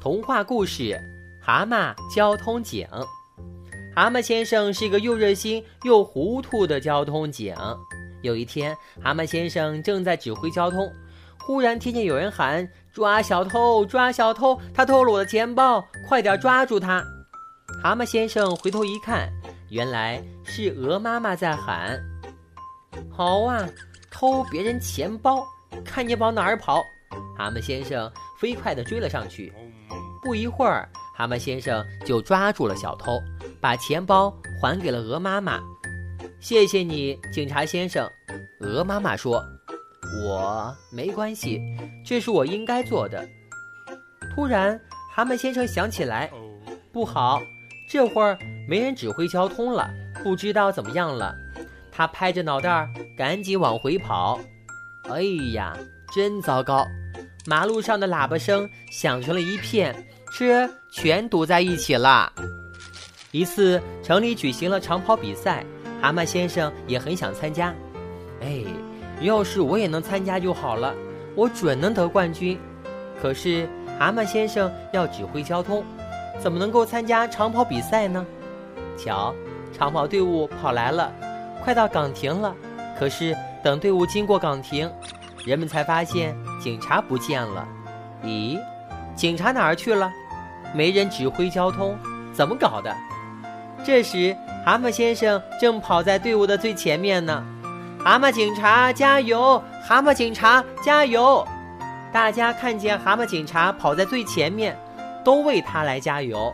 童话故事《蛤蟆交通警》。蛤蟆先生是一个又热心又糊涂的交通警。有一天，蛤蟆先生正在指挥交通，忽然听见有人喊：“抓小偷！抓小偷！他偷了我的钱包，快点抓住他！”蛤蟆先生回头一看，原来是鹅妈妈在喊：“好啊，偷别人钱包，看你往哪儿跑！”蛤蟆先生飞快地追了上去。不一会儿，蛤蟆先生就抓住了小偷，把钱包还给了鹅妈妈。谢谢你，警察先生。鹅妈妈说：“我没关系，这是我应该做的。”突然，蛤蟆先生想起来，不好，这会儿没人指挥交通了，不知道怎么样了。他拍着脑袋，赶紧往回跑。哎呀，真糟糕！马路上的喇叭声响成了一片，车全堵在一起了。一次，城里举行了长跑比赛，蛤蟆先生也很想参加。哎，要是我也能参加就好了，我准能得冠军。可是，蛤蟆先生要指挥交通，怎么能够参加长跑比赛呢？瞧，长跑队伍跑来了，快到岗亭了。可是，等队伍经过岗亭，人们才发现。警察不见了，咦，警察哪儿去了？没人指挥交通，怎么搞的？这时，蛤蟆先生正跑在队伍的最前面呢。蛤蟆警察加油！蛤蟆警察加油！大家看见蛤蟆警察跑在最前面，都为他来加油。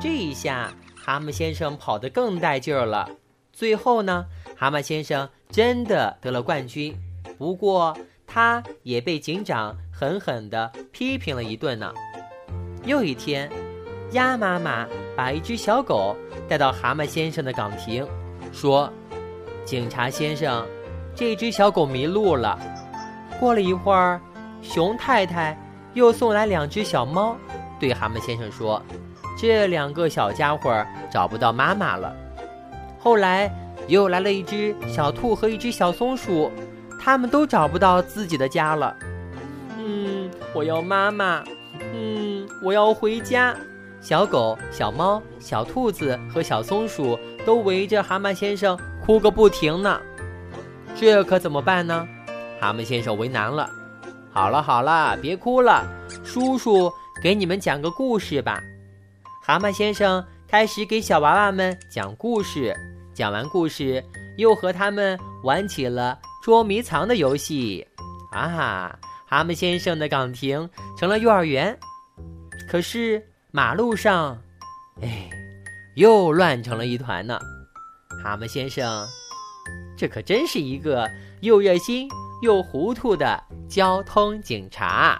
这一下，蛤蟆先生跑得更带劲儿了。最后呢，蛤蟆先生真的得了冠军。不过，他也被警长狠狠地批评了一顿呢。又一天，鸭妈妈把一只小狗带到蛤蟆先生的岗亭，说：“警察先生，这只小狗迷路了。”过了一会儿，熊太太又送来两只小猫，对蛤蟆先生说：“这两个小家伙找不到妈妈了。”后来又来了一只小兔和一只小松鼠。他们都找不到自己的家了。嗯，我要妈妈。嗯，我要回家。小狗、小猫、小兔子和小松鼠都围着蛤蟆先生哭个不停呢。这可怎么办呢？蛤蟆先生为难了。好了好了，别哭了，叔叔给你们讲个故事吧。蛤蟆先生开始给小娃娃们讲故事。讲完故事，又和他们玩起了。捉迷藏的游戏，啊！蛤蟆先生的岗亭成了幼儿园，可是马路上，哎，又乱成了一团呢。蛤蟆先生，这可真是一个又热心又糊涂的交通警察。